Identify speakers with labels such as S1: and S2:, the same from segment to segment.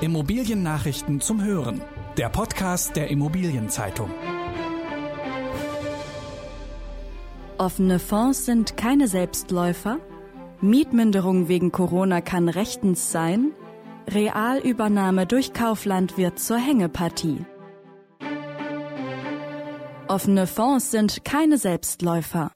S1: Immobiliennachrichten zum Hören. Der Podcast der Immobilienzeitung.
S2: Offene Fonds sind keine Selbstläufer. Mietminderung wegen Corona kann rechtens sein. Realübernahme durch Kaufland wird zur Hängepartie. Offene Fonds sind keine Selbstläufer.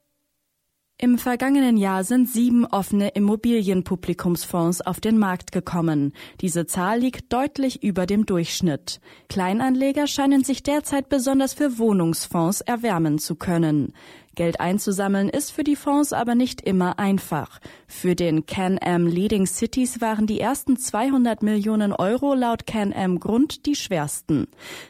S2: Im vergangenen Jahr sind sieben offene Immobilienpublikumsfonds auf den Markt gekommen. Diese Zahl liegt deutlich über dem Durchschnitt. Kleinanleger scheinen sich derzeit besonders für Wohnungsfonds erwärmen zu können. Geld einzusammeln ist für die Fonds aber nicht immer einfach. Für den Can-Am Leading Cities waren die ersten 200 Millionen Euro laut Can-Am Grund die schwersten.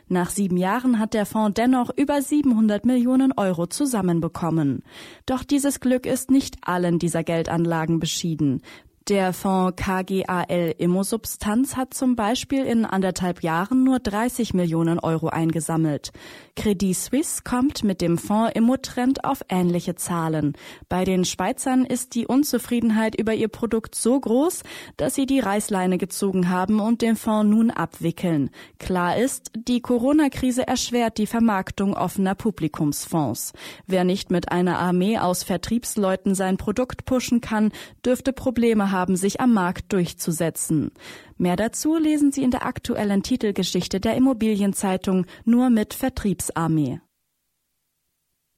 S2: Nach sieben Jahren hat der Fonds dennoch über 700 Millionen Euro zusammenbekommen. Doch dieses Glück ist nicht allen dieser Geldanlagen beschieden. Der Fonds KGAL Immosubstanz hat zum Beispiel in anderthalb Jahren nur 30 Millionen Euro eingesammelt. Credit Suisse kommt mit dem Fonds Immotrend auf ähnliche Zahlen. Bei den Schweizern ist die Unzufriedenheit über ihr Produkt so groß, dass sie die Reißleine gezogen haben und den Fonds nun abwickeln. Klar ist, die Corona-Krise erschwert die Vermarktung offener Publikumsfonds. Wer nicht mit einer Armee aus Vertriebsleuten sein Produkt pushen kann, dürfte Probleme haben haben, sich am Markt durchzusetzen. Mehr dazu lesen Sie in der aktuellen Titelgeschichte der Immobilienzeitung nur mit Vertriebsarmee.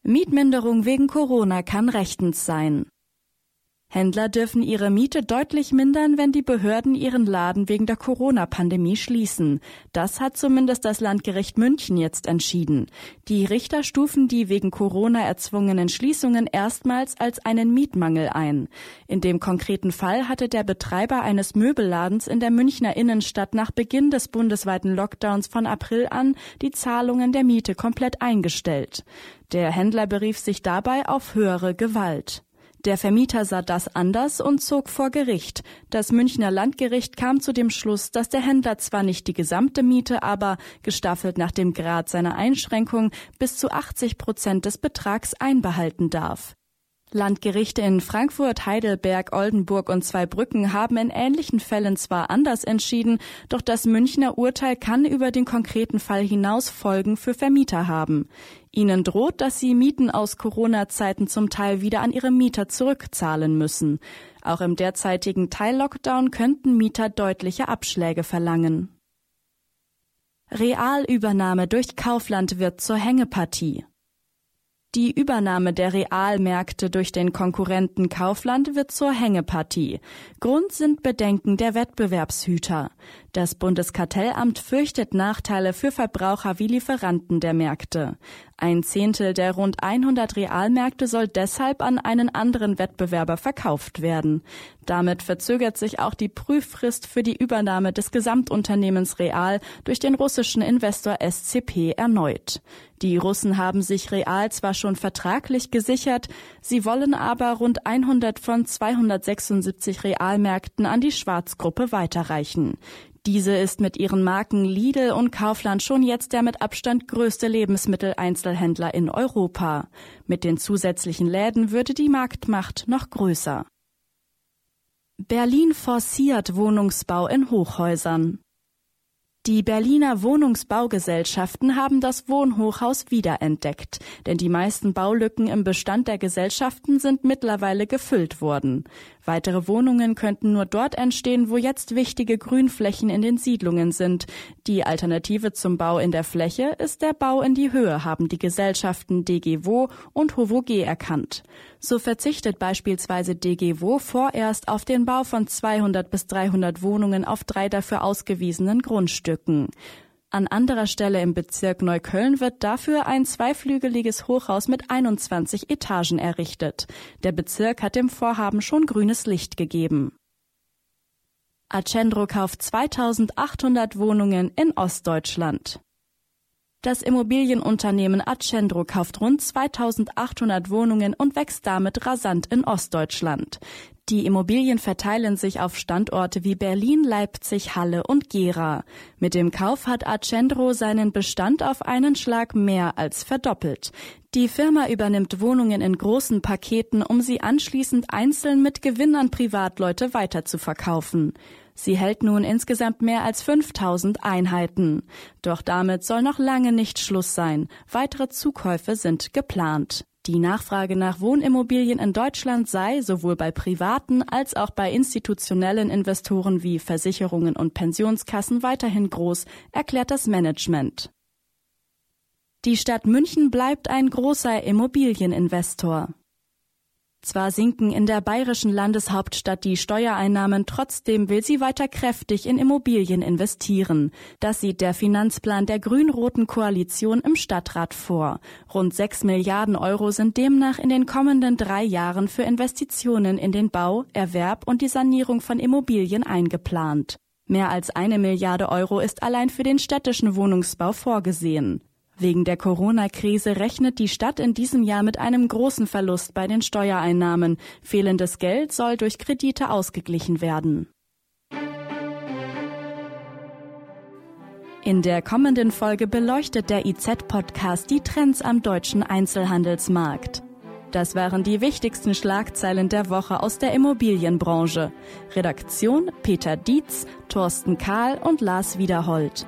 S2: Mietminderung wegen Corona kann rechtens sein. Händler dürfen ihre Miete deutlich mindern, wenn die Behörden ihren Laden wegen der Corona-Pandemie schließen. Das hat zumindest das Landgericht München jetzt entschieden. Die Richter stufen die wegen Corona erzwungenen Schließungen erstmals als einen Mietmangel ein. In dem konkreten Fall hatte der Betreiber eines Möbelladens in der Münchner Innenstadt nach Beginn des bundesweiten Lockdowns von April an die Zahlungen der Miete komplett eingestellt. Der Händler berief sich dabei auf höhere Gewalt. Der Vermieter sah das anders und zog vor Gericht. Das Münchner Landgericht kam zu dem Schluss, dass der Händler zwar nicht die gesamte Miete, aber gestaffelt nach dem Grad seiner Einschränkung bis zu 80 Prozent des Betrags einbehalten darf. Landgerichte in Frankfurt, Heidelberg, Oldenburg und Zweibrücken haben in ähnlichen Fällen zwar anders entschieden, doch das Münchner Urteil kann über den konkreten Fall hinaus Folgen für Vermieter haben. Ihnen droht, dass sie Mieten aus Corona-Zeiten zum Teil wieder an ihre Mieter zurückzahlen müssen. Auch im derzeitigen Teil-Lockdown könnten Mieter deutliche Abschläge verlangen. Realübernahme durch Kaufland wird zur Hängepartie. Die Übernahme der Realmärkte durch den Konkurrenten Kaufland wird zur Hängepartie. Grund sind Bedenken der Wettbewerbshüter. Das Bundeskartellamt fürchtet Nachteile für Verbraucher wie Lieferanten der Märkte. Ein Zehntel der rund 100 Realmärkte soll deshalb an einen anderen Wettbewerber verkauft werden. Damit verzögert sich auch die Prüffrist für die Übernahme des Gesamtunternehmens Real durch den russischen Investor SCP erneut. Die Russen haben sich Real zwar schon vertraglich gesichert, sie wollen aber rund 100 von 276 Realmärkten an die Schwarzgruppe weiterreichen. Diese ist mit ihren Marken Lidl und Kaufland schon jetzt der mit Abstand größte Lebensmitteleinzelhändler in Europa. Mit den zusätzlichen Läden würde die Marktmacht noch größer. Berlin forciert Wohnungsbau in Hochhäusern. Die Berliner Wohnungsbaugesellschaften haben das Wohnhochhaus wiederentdeckt, denn die meisten Baulücken im Bestand der Gesellschaften sind mittlerweile gefüllt worden. Weitere Wohnungen könnten nur dort entstehen, wo jetzt wichtige Grünflächen in den Siedlungen sind. Die Alternative zum Bau in der Fläche ist der Bau in die Höhe, haben die Gesellschaften DGWO und HOVOG erkannt. So verzichtet beispielsweise DGWO vorerst auf den Bau von 200 bis 300 Wohnungen auf drei dafür ausgewiesenen Grundstücken. An anderer Stelle im Bezirk Neukölln wird dafür ein zweiflügeliges Hochhaus mit 21 Etagen errichtet. Der Bezirk hat dem Vorhaben schon grünes Licht gegeben. Accendro kauft 2800 Wohnungen in Ostdeutschland. Das Immobilienunternehmen Accendro kauft rund 2800 Wohnungen und wächst damit rasant in Ostdeutschland. Die Immobilien verteilen sich auf Standorte wie Berlin, Leipzig, Halle und Gera. Mit dem Kauf hat Accendro seinen Bestand auf einen Schlag mehr als verdoppelt. Die Firma übernimmt Wohnungen in großen Paketen, um sie anschließend einzeln mit Gewinn an Privatleute weiterzuverkaufen. Sie hält nun insgesamt mehr als 5000 Einheiten. Doch damit soll noch lange nicht Schluss sein. Weitere Zukäufe sind geplant. Die Nachfrage nach Wohnimmobilien in Deutschland sei sowohl bei privaten als auch bei institutionellen Investoren wie Versicherungen und Pensionskassen weiterhin groß, erklärt das Management. Die Stadt München bleibt ein großer Immobilieninvestor. Zwar sinken in der bayerischen Landeshauptstadt die Steuereinnahmen, trotzdem will sie weiter kräftig in Immobilien investieren. Das sieht der Finanzplan der grün-roten Koalition im Stadtrat vor. Rund sechs Milliarden Euro sind demnach in den kommenden drei Jahren für Investitionen in den Bau, Erwerb und die Sanierung von Immobilien eingeplant. Mehr als eine Milliarde Euro ist allein für den städtischen Wohnungsbau vorgesehen. Wegen der Corona-Krise rechnet die Stadt in diesem Jahr mit einem großen Verlust bei den Steuereinnahmen. Fehlendes Geld soll durch Kredite ausgeglichen werden. In der kommenden Folge beleuchtet der IZ-Podcast die Trends am deutschen Einzelhandelsmarkt. Das waren die wichtigsten Schlagzeilen der Woche aus der Immobilienbranche. Redaktion Peter Dietz, Thorsten Kahl und Lars Wiederhold.